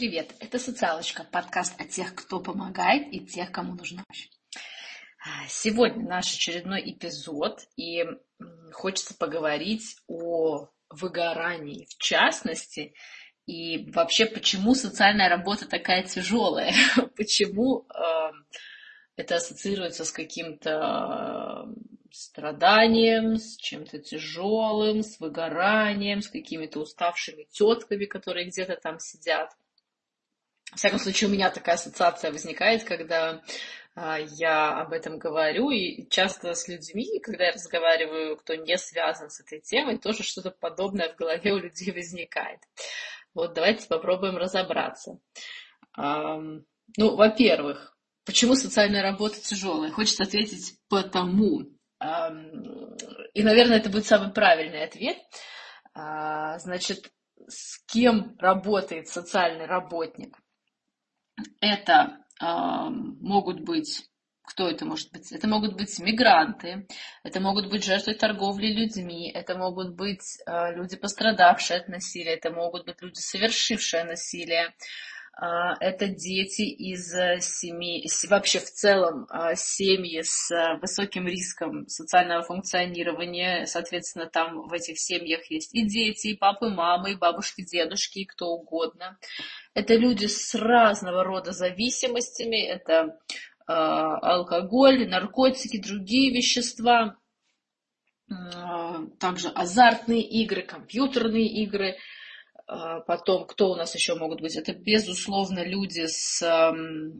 Привет, это «Социалочка», подкаст о тех, кто помогает и тех, кому нужна помощь. Сегодня наш очередной эпизод, и хочется поговорить о выгорании в частности, и вообще, почему социальная работа такая тяжелая, почему э, это ассоциируется с каким-то страданием, с чем-то тяжелым, с выгоранием, с какими-то уставшими тетками, которые где-то там сидят. В всяком случае, у меня такая ассоциация возникает, когда а, я об этом говорю, и часто с людьми, когда я разговариваю, кто не связан с этой темой, тоже что-то подобное в голове у людей возникает. Вот давайте попробуем разобраться. Ну, во-первых, почему социальная работа тяжелая? Хочется ответить потому. И, наверное, это будет самый правильный ответ. А, значит, с кем работает социальный работник? Это могут быть кто это может быть? Это могут быть мигранты, это могут быть жертвы торговли людьми, это могут быть э, люди, пострадавшие от насилия, это могут быть люди, совершившие насилие, это дети из э, семей, вообще в целом а, семьи с э, высоким риском социального функционирования. Соответственно, там в этих семьях есть и дети, и папы, мамы, и бабушки, дедушки, и кто угодно. Это люди с разного рода зависимостями. Это а, алкоголь, наркотики, другие вещества, также азартные игры, компьютерные игры – а, потом, кто у нас еще могут быть? Это, безусловно, люди с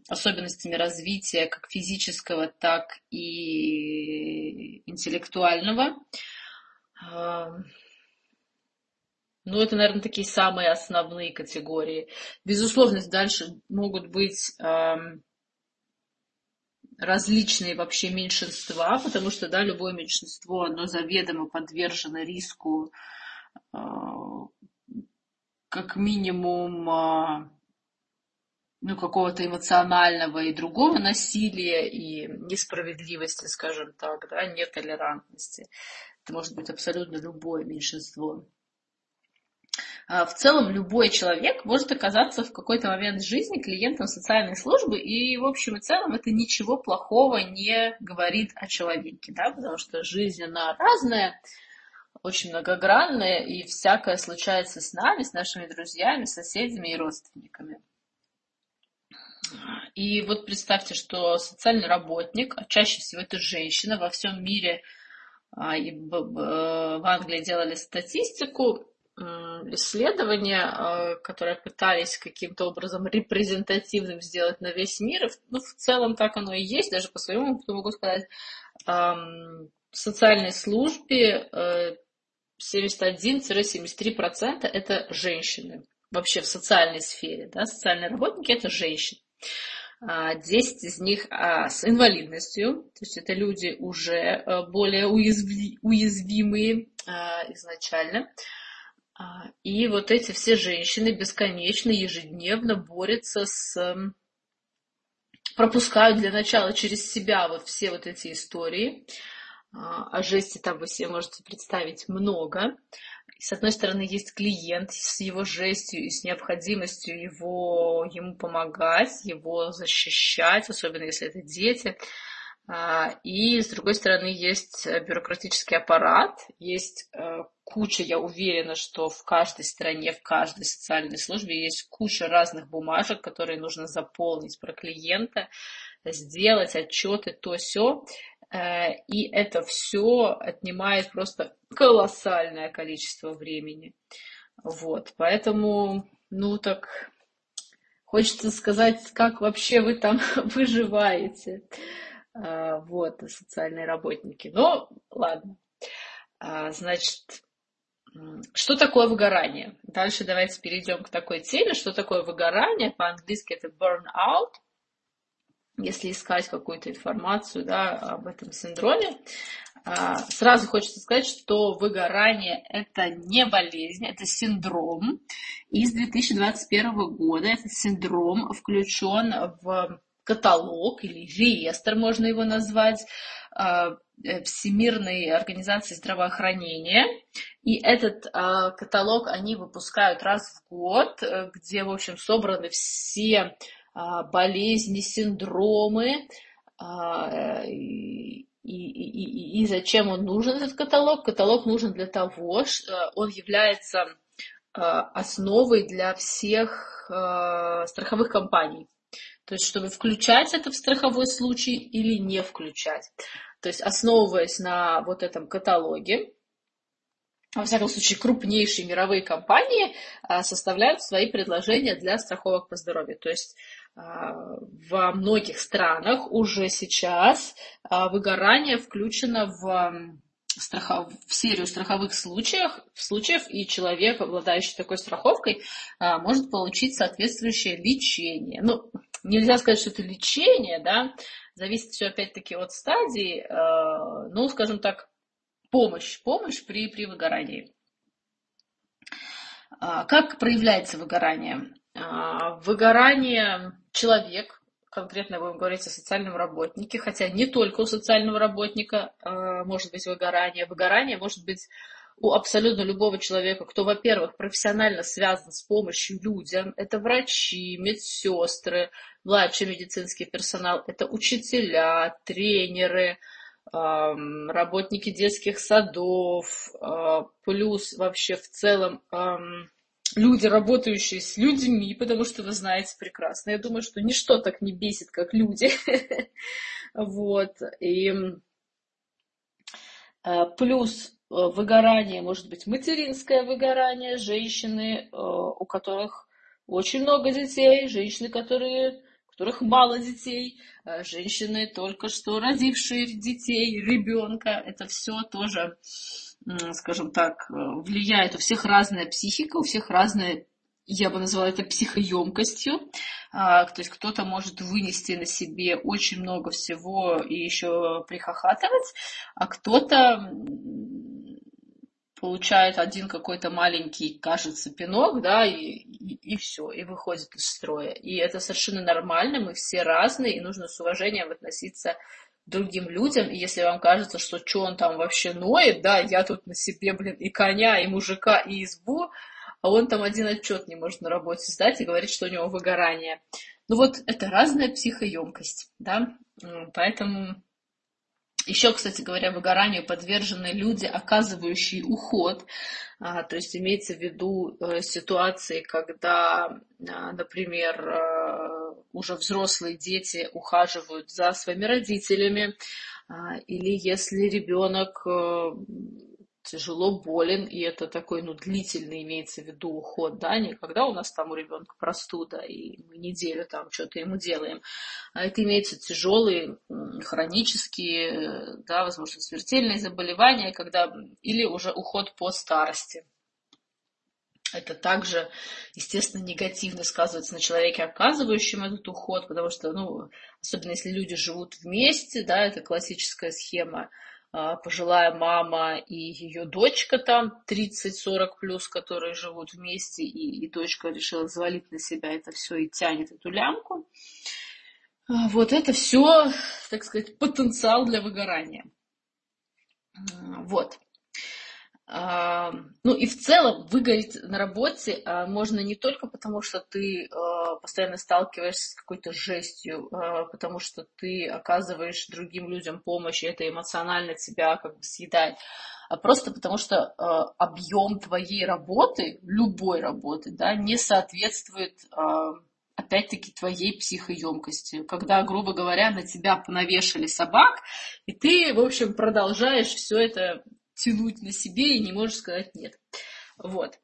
особенностями развития как физического, так и интеллектуального. А, ну, это, наверное, такие самые основные категории. Безусловно, дальше могут быть различные вообще меньшинства, потому что, да, любое меньшинство, оно заведомо подвержено риску а, как минимум а, ну, какого-то эмоционального и другого насилия и несправедливости, скажем так, да, нетолерантности. Это может быть абсолютно любое меньшинство. А, в целом любой человек может оказаться в какой-то момент жизни клиентом социальной службы, и в общем и целом это ничего плохого не говорит о человеке, да, потому что жизнь, она разная, очень многогранная, и всякое случается с нами, с нашими друзьями, соседями и родственниками. И вот представьте, что социальный работник, а чаще всего это женщина, во всем мире а, и в Англии делали статистику, исследования, а, которые пытались каким-то образом репрезентативным сделать на весь мир. Ну, в целом так оно и есть, даже по своему опыту могу сказать. В социальной службе э, 71-73% это женщины. Вообще в социальной сфере, да, социальные работники это женщины. 10 а, из них а, с инвалидностью, то есть это люди уже э, более уязви, уязвимые а, изначально. И вот эти все женщины бесконечно, ежедневно борются с... пропускают для начала через себя вот все вот эти истории, о жести там вы себе можете представить много. с одной стороны, есть клиент с его жестью и с необходимостью его, ему помогать, его защищать, особенно если это дети. А, и, с другой стороны, есть бюрократический аппарат, есть э, куча, я уверена, что в каждой стране, в каждой социальной службе есть куча разных бумажек, которые нужно заполнить про клиента, сделать отчеты, то все. Э, и это все отнимает просто колоссальное количество времени. Вот, поэтому, ну так, хочется сказать, как вообще вы там выживаете, э, вот, социальные работники. Но ладно, а, значит, что такое выгорание? Дальше давайте перейдем к такой теме, что такое выгорание. По-английски это burnout – если искать какую-то информацию да, об этом синдроме, а, сразу хочется сказать, что выгорание это не болезнь, это синдром. И с 2021 года этот синдром включен в каталог или реестр, можно его назвать, а, э, Всемирной организации здравоохранения. И этот а, каталог они выпускают раз в год, э, где, в общем, собраны все болезни, синдромы, а, и, и, и, и зачем он нужен, этот каталог? Каталог нужен для того, что он является основой для всех страховых компаний. То есть, чтобы включать это в страховой случай или не включать. То есть, основываясь на вот этом каталоге, во всяком случае, крупнейшие мировые компании а, составляют свои предложения для страховок по здоровью. То есть а, во многих странах уже сейчас а, выгорание включено в страхов... в серию страховых случаев, случаев, и человек, обладающий такой страховкой, может получить соответствующее лечение. Ну, нельзя сказать, что это лечение, да, зависит все опять-таки от стадии, ну, скажем так, помощь, помощь при, при выгорании. А, как проявляется выгорание? А, выгорание человек, конкретно будем говорить о социальном работнике, хотя не только у социального работника а, может быть выгорание. Выгорание может быть у абсолютно любого человека, кто, во-первых, профессионально связан с помощью людям. Это врачи, медсестры, младший медицинский персонал, это учителя, тренеры, работники детских садов, а, плюс вообще в целом люди, работающие с людьми, потому что вы знаете прекрасно. Я думаю, что ничто так не бесит, как люди. Вот. И а, плюс а, выгорание, может быть, материнское выгорание, женщины, у которых очень много детей, женщины, которые которых мало детей, э, женщины, только что родившие детей, ребенка. Это все тоже, скажем так, э, влияет. У всех разная психика, у всех разная я бы назвала это психоемкостью. А, то есть кто-то может вынести на себе очень много всего и еще прихохатывать, а кто-то получает один какой-то маленький, кажется, пинок, да, и, и, и все, и выходит из строя. И это совершенно нормально, мы все разные, и нужно с уважением относиться к другим людям. И если вам кажется, что что он там вообще ноет, да, я тут на себе, блин, и коня, и мужика, и избу, а он там один отчет не может на работе сдать и говорит, что у него выгорание. Ну вот это разная психоемкость, да, поэтому еще, кстати говоря, выгоранию подвержены люди, оказывающие уход. А, то есть имеется в виду э, ситуации, когда, а, например, э, уже взрослые дети ухаживают за своими родителями, а, или если ребенок э, тяжело болен, и это такой, ну, длительный имеется в виду уход, да, не когда у нас там у ребенка простуда, и мы неделю там что-то ему делаем, а это имеется тяжелые, хронические, да, возможно, смертельные заболевания, когда, или уже уход по старости. Это также, естественно, негативно сказывается на человеке, оказывающем этот уход, потому что, ну, особенно если люди живут вместе, да, это классическая схема, пожилая мама и ее дочка там 30-40 плюс, которые живут вместе, и, и дочка решила завалить на себя это все и тянет эту лямку. А, вот это все, так сказать, потенциал для выгорания. Вот. Ну и в целом выгореть на работе а, можно не только потому, что ты а, постоянно сталкиваешься с какой-то жестью, а, потому что ты оказываешь другим людям помощь, и это эмоционально тебя как бы съедает, а просто потому что объем твоей работы, любой работы, да, не соответствует опять-таки твоей психоемкости. Когда, грубо говоря, на тебя понавешали собак, и ты, в общем, продолжаешь все это тянуть на себе и не можешь сказать нет. Вот.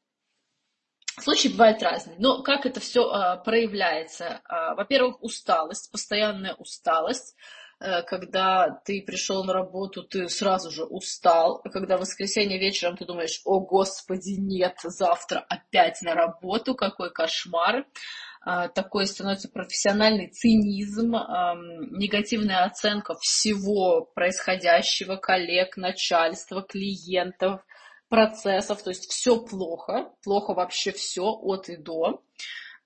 Случаи бывают разные. Но как это все а, проявляется? А, во-первых, усталость, постоянная усталость. А, когда ты пришел на работу, ты сразу же устал. Когда в воскресенье вечером ты думаешь, о господи, нет, завтра опять на работу, какой кошмар. А, такой становится профессиональный цинизм, негативная оценка всего происходящего, коллег, начальства, клиентов, процессов, то есть все плохо, плохо вообще все от и до.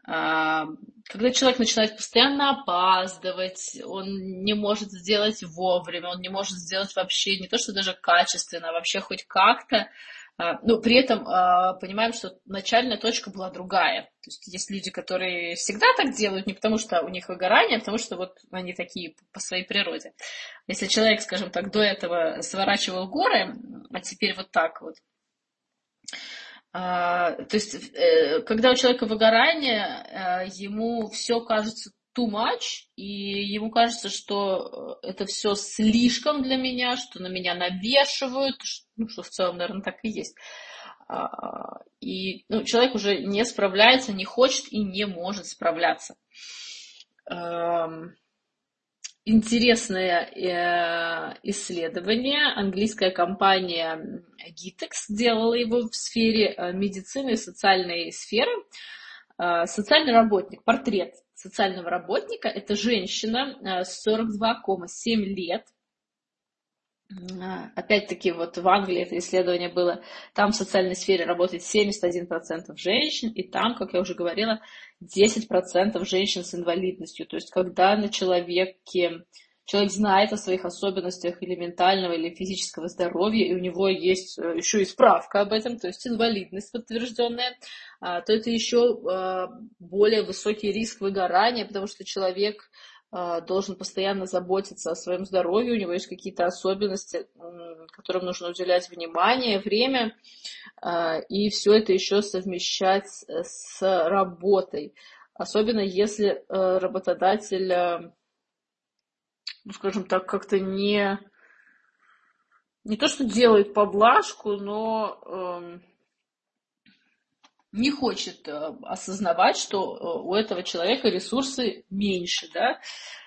А, когда человек начинает постоянно опаздывать, он не может сделать вовремя, он не может сделать вообще не то, что даже качественно, а вообще хоть как-то, а, ну, при этом а, понимаем, что начальная точка была другая. То есть есть люди, которые всегда так делают, не потому что у них выгорание, а потому что вот они такие по своей природе. Если человек, скажем так, до этого сворачивал горы, а теперь вот так вот, а, то есть, э, когда у человека выгорание, э, ему все кажется too much, и ему кажется, что э, это все слишком для меня, что на меня навешивают, ну, что в целом, наверное, так и есть. А, и ну, человек уже не справляется, не хочет и не может справляться. Эм, интересное э, исследование. Английская компания Gitex делала его в сфере э, медицины и социальной сферы. Социальный работник, портрет социального работника – это женщина 42,7 лет – а, опять-таки, вот в Англии это исследование было, там в социальной сфере работает 71% женщин, и там, как я уже говорила, 10% женщин с инвалидностью. То есть, когда на человеке, человек знает о своих особенностях или ментального, или физического здоровья, и у него есть э, еще и справка об этом, то есть инвалидность подтвержденная, а, то это еще а, более высокий риск выгорания, потому что человек а, должен постоянно заботиться о своем здоровье, у него есть какие-то особенности, которым нужно уделять внимание, время, и все это еще совмещать с работой. Особенно если э, работодатель, э, ну, скажем так, как-то не, не то, что делает поблажку, но эм, не хочет э, осознавать, что э, у этого человека ресурсы меньше. Да?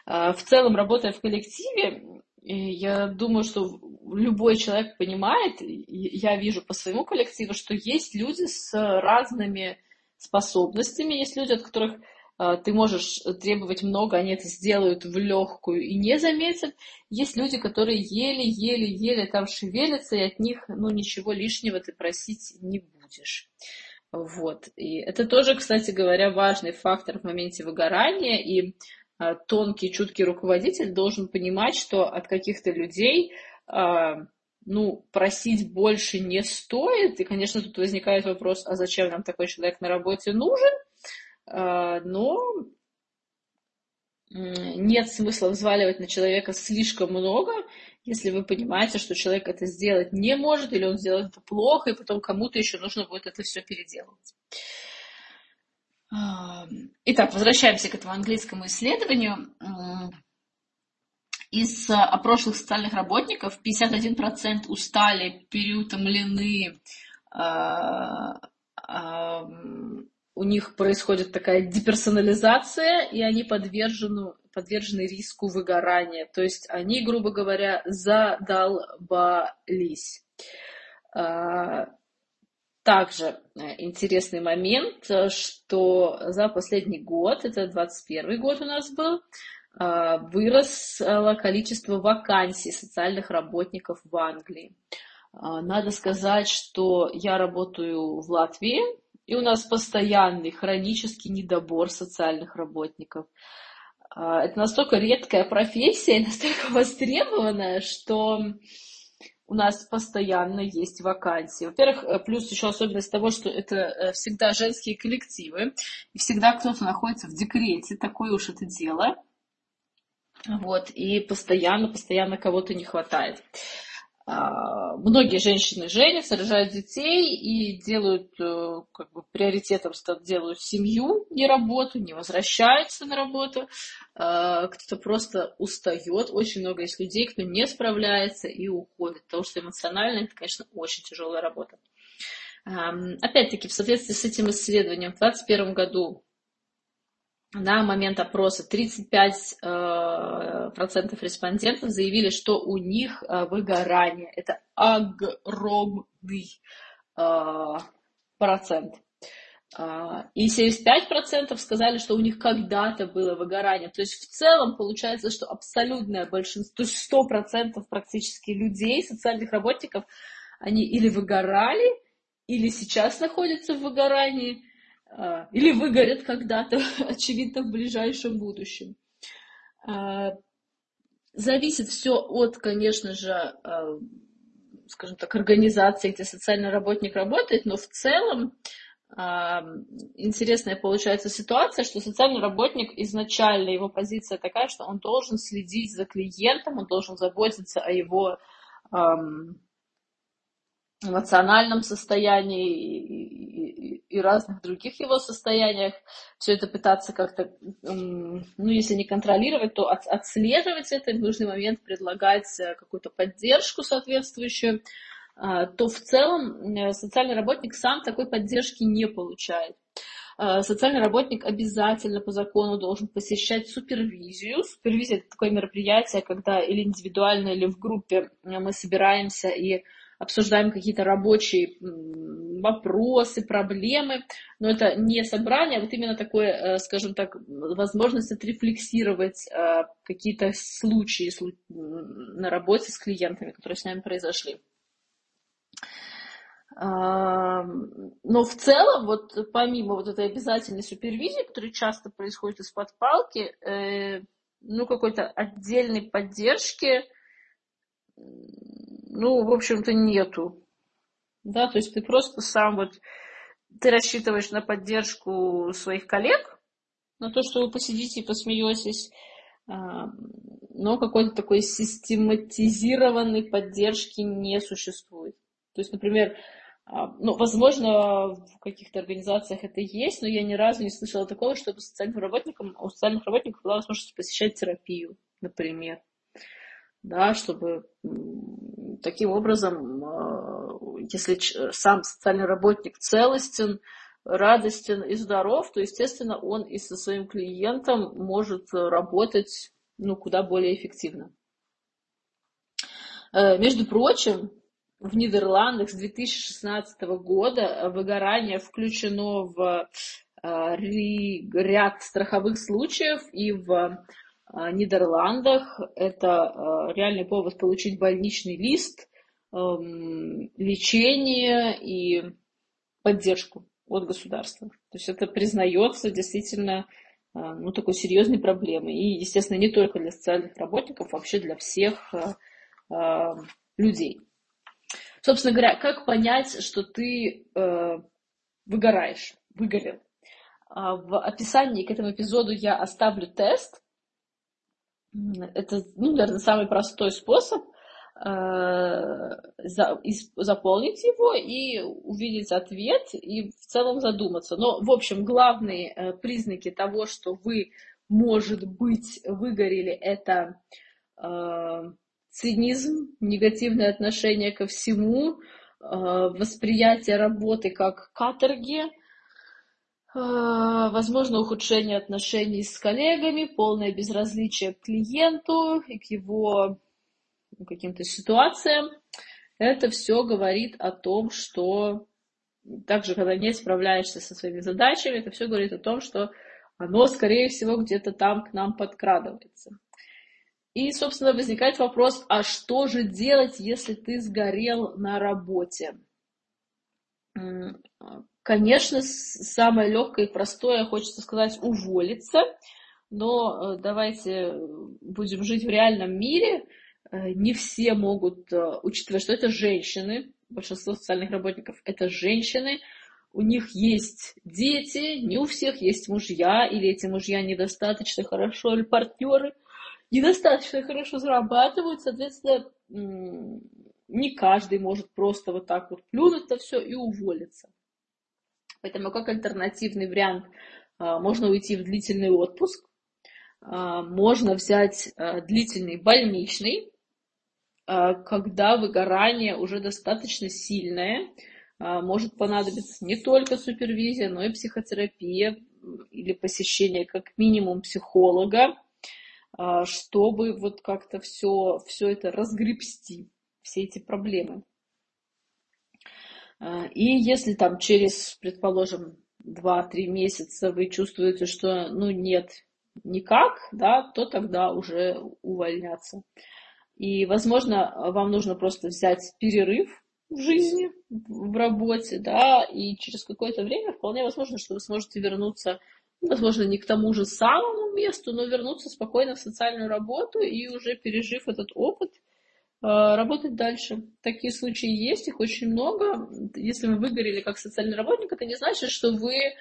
А, в целом, работая в коллективе, я думаю, что любой человек понимает, я вижу по своему коллективу, что есть люди с разными способностями, есть люди, от которых э, ты можешь требовать много, они это сделают в легкую и не заметят. Есть люди, которые еле-еле-еле там шевелятся, и от них ну, ничего лишнего ты просить не будешь. Вот. И это тоже, кстати говоря, важный фактор в моменте выгорания. И а, тонкий, чуткий руководитель должен понимать, что от каких-то людей а, ну, просить больше не стоит. И, конечно, тут возникает вопрос, а зачем нам такой человек на работе нужен? А, но нет смысла взваливать на человека слишком много, если вы понимаете, что человек это сделать не может, или он сделает это плохо, и потом кому-то еще нужно будет это все переделывать. Итак, возвращаемся к этому английскому исследованию. Из а, прошлых социальных работников 51% устали, переутомлены, а, у них происходит такая деперсонализация, и они подвержены, подвержены риску выгорания. То есть они, грубо говоря, задолбались. А, также э, интересный момент, что за последний год, это 21 год у нас был, а, выросло количество вакансий социальных работников в Англии. А, надо сказать, что я работаю в Латвии, и у нас постоянный хронический недобор социальных работников. А, это настолько редкая профессия, настолько востребованная, что у нас постоянно есть вакансии. Во-первых, э, плюс еще особенность того, что это э, всегда женские коллективы, и всегда кто-то находится в декрете, такое уж это дело. Вот, и постоянно, постоянно кого-то не хватает. А, многие женщины женятся, рожают детей и делают, э, как бы приоритетом делают семью, не работу, не возвращаются на работу. А, кто-то просто устает. Очень много есть людей, кто не справляется и уходит, потому что эмоционально это, конечно, очень тяжелая работа. Опять-таки, в соответствии с этим исследованием, в 2021 году на момент опроса 35% э, процентов респондентов заявили, что у них э, выгорание. Это огромный э, процент. И 75% сказали, что у них когда-то было выгорание. То есть в целом получается, что абсолютное большинство, то есть 100% практически людей, социальных работников, они или выгорали, или сейчас находятся в выгорании, или выгорят когда-то, очевидно, в ближайшем будущем. А, зависит все от, конечно же, а, скажем так, организации, где социальный работник работает, но в целом интересная получается ситуация, что социальный работник изначально его позиция такая, что он должен следить за клиентом, он должен заботиться о его эмоциональном состоянии и, разных других его состояниях. Все это пытаться как-то, ну, если не контролировать, то от, отслеживать это, в нужный момент предлагать э, какую-то поддержку соответствующую, а, то в целом э, социальный работник сам такой поддержки не получает. А, социальный работник обязательно по закону должен посещать супервизию. Супервизия – это такое мероприятие, когда или индивидуально, или в группе мы собираемся и обсуждаем какие-то рабочие вопросы, проблемы, но это не собрание, а вот именно такое, э, скажем так, возможность отрефлексировать э, какие-то случаи на работе с клиентами, которые с нами произошли. Но в целом, вот помимо вот этой обязательной супервизии, которая часто происходит из-под палки, э, ну, какой-то отдельной поддержки ну, в общем-то, нету. Да, то есть ты просто сам вот, ты рассчитываешь на поддержку своих коллег, на то, что вы посидите и посмеетесь, а, но какой-то такой систематизированной поддержки не существует. То есть, например, а, ну, возможно, в каких-то организациях это есть, но я ни разу не слышала такого, чтобы социальным работникам, у социальных работников была возможность посещать терапию, например. Да, чтобы таким образом, а, если сам социальный работник целостен, радостен и здоров, то, естественно, он и со своим клиентом может работать ну, куда более эффективно. Э, между прочим, в Нидерландах с 2016 года выгорание включено в э, ряд страховых случаев, и в Нидерландах это а, реальный повод получить больничный лист, эм, лечение и поддержку от государства. То есть это признается действительно а, ну, такой серьезной проблемой. И, естественно, не только для социальных работников, вообще для всех людей. Собственно говоря, как понять, что ты э, выгораешь, выгорел? В описании к этому эпизоду я оставлю тест, это, ну, наверное, самый простой способ э, заполнить его и увидеть ответ и в целом задуматься. Но, в общем, главные э, признаки того, что вы, может быть, выгорели, это э, цинизм, негативное отношение ко всему, восприятие работы как каторги – возможно ухудшение отношений с коллегами, полное безразличие к клиенту и к его ну, каким-то ситуациям. Это все говорит о том, что также, когда не справляешься со своими задачами, это все говорит о том, что оно, скорее всего, где-то там к нам подкрадывается. И, собственно, возникает вопрос, а что же делать, если ты сгорел на работе? Конечно, самое легкое и простое, хочется сказать, уволиться, но э, давайте будем жить в реальном мире. Э, не все могут, э, учитывая, что это женщины, большинство социальных работников это женщины, у них есть дети, не у всех есть мужья, или эти мужья недостаточно хорошо, или партнеры недостаточно хорошо зарабатывают, соответственно, не каждый может просто вот так вот плюнуть на все и уволиться. Поэтому как альтернативный вариант а, можно уйти в длительный отпуск, а, можно взять а, длительный больничный, когда выгорание уже достаточно сильное, может понадобиться не только супервизия, но и психотерапия или посещение как минимум психолога, чтобы вот как-то все, все это разгребсти, все эти проблемы. А, и если там через, предположим, 2-3 месяца вы чувствуете, что ну нет, никак, да, то тогда уже увольняться. И, возможно, вам нужно просто взять перерыв в жизни, в работе, да, и через какое-то время вполне возможно, что вы сможете вернуться, возможно, не к тому же самому месту, но вернуться спокойно в социальную работу и уже пережив этот опыт, работать дальше. Такие случаи есть, их очень много. Если вы выгорели как социальный работник, это не значит, что вы э,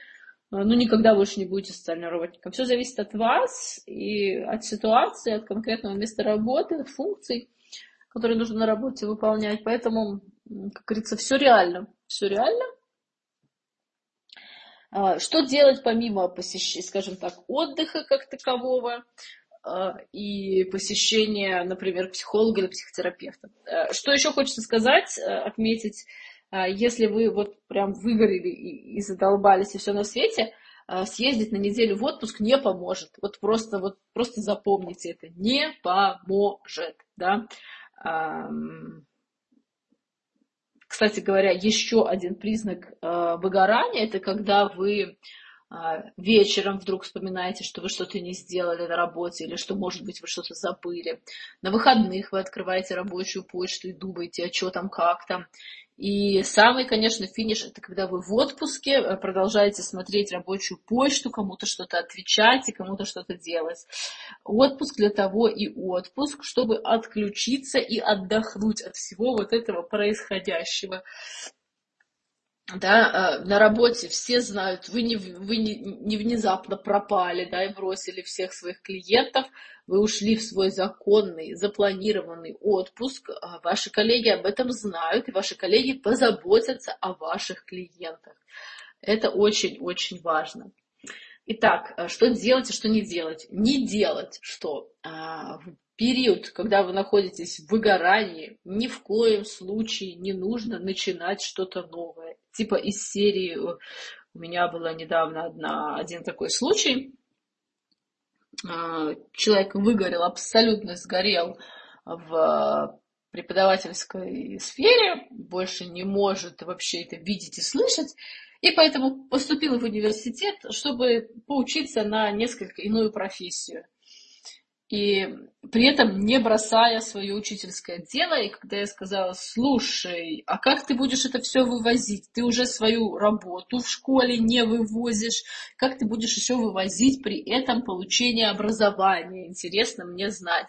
ну, никогда больше не будете социальным работником. Все зависит от вас и от ситуации, от конкретного места работы, от функций, которые нужно на работе выполнять. Поэтому как говорится, все реально. Все реально. А, что делать помимо посещения, скажем так, отдыха как такового и посещения, например, психолога или психотерапевта? А, что еще хочется сказать, отметить, если вы вот прям выгорели и задолбались и все на свете, съездить на неделю в отпуск не поможет. Вот просто, вот просто запомните это. Не поможет, да. Кстати говоря, еще один признак э, выгорания – это когда вы э, вечером вдруг вспоминаете, что вы что-то не сделали на работе, или что, может быть, вы что-то забыли. На выходных вы открываете рабочую почту и думаете, а что там, как там. И самый, конечно, финиш, это когда вы в отпуске э, продолжаете смотреть рабочую почту, кому-то что-то отвечать и кому-то что-то делать. Отпуск для того и отпуск, чтобы отключиться и отдохнуть от всего вот этого происходящего да, э, на работе все знают, вы не, вы не, не внезапно пропали, да, и бросили всех своих клиентов, вы ушли в свой законный, запланированный отпуск, а ваши коллеги об этом знают, и ваши коллеги позаботятся о ваших клиентах. Это очень-очень важно. Итак, э, что делать и что не делать? Не делать что? А, в период, когда вы находитесь в выгорании, ни в коем случае не нужно начинать что-то новое типа из серии, э, у меня было недавно одна, один такой случай, а, человек выгорел, абсолютно сгорел в преподавательской сфере, больше не может вообще это видеть и слышать, и поэтому поступил в университет, чтобы поучиться на несколько иную профессию и при этом не бросая свое учительское дело. И когда я сказала, слушай, а как ты будешь это все вывозить? Ты уже свою работу в школе не вывозишь. Как ты будешь еще вывозить при этом получение образования? Интересно мне знать.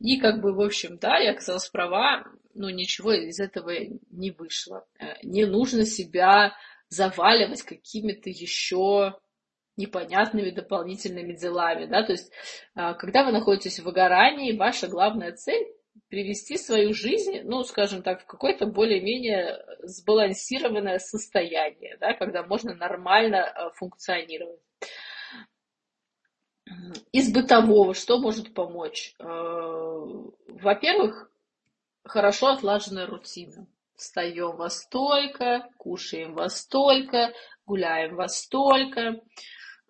И как бы, в общем, да, я оказалась права, но ничего из этого не вышло. Э, не нужно себя заваливать какими-то еще непонятными дополнительными делами, да, то есть, а, когда вы находитесь в выгорании, ваша главная цель привести свою жизнь, ну, скажем так, в какое-то более-менее сбалансированное состояние, да, когда можно нормально а, функционировать. Из бытового что может помочь? А, во-первых, хорошо отлаженная рутина. Встаем во столько, кушаем во столько, гуляем во столько,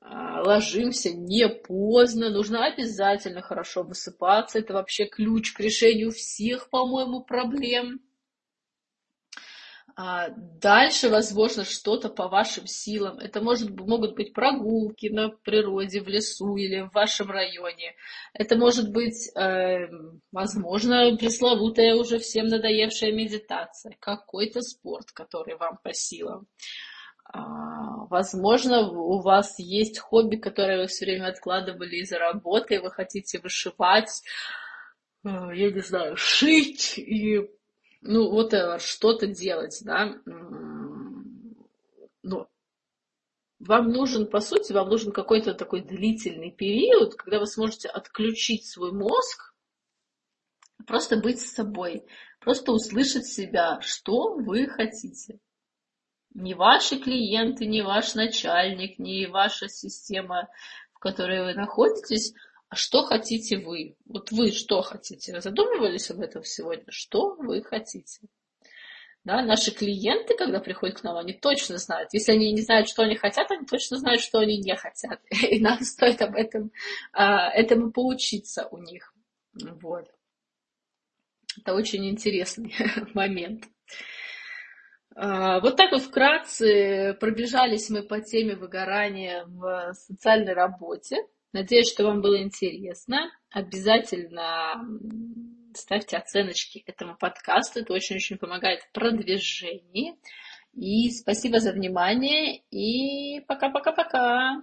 ложимся не поздно, нужно обязательно хорошо высыпаться, это вообще ключ к решению всех, по-моему, проблем. А, дальше, возможно, что-то по вашим силам. Это может, могут быть прогулки на природе, в лесу или в вашем районе. Это может быть, э, возможно, пресловутая уже всем надоевшая медитация, какой-то спорт, который вам по силам. А, возможно, у вас есть хобби, которое вы все время откладывали из-за работы, и вы хотите вышивать, э, я не знаю, шить и, ну, вот что-то делать, да. Ну, вам нужен, по сути, вам нужен какой-то такой длительный период, когда вы сможете отключить свой мозг, просто быть с собой, просто услышать себя, что вы хотите не ваши клиенты, не ваш начальник, не ваша система, в которой вы находитесь, а что хотите вы? Вот вы что хотите? Задумывались об этом сегодня? Что вы хотите? Да, наши клиенты, когда приходят к нам, они точно знают. Если они не знают, что они хотят, они точно знают, что они не хотят. И нам стоит об этом, а, этому поучиться у них. Вот. Это очень интересный момент. А, вот так вот вкратце пробежались мы по теме выгорания в социальной работе. Надеюсь, что вам было интересно. Обязательно ставьте оценочки этому подкасту. Это очень-очень помогает в продвижении. И спасибо за внимание. И пока-пока-пока.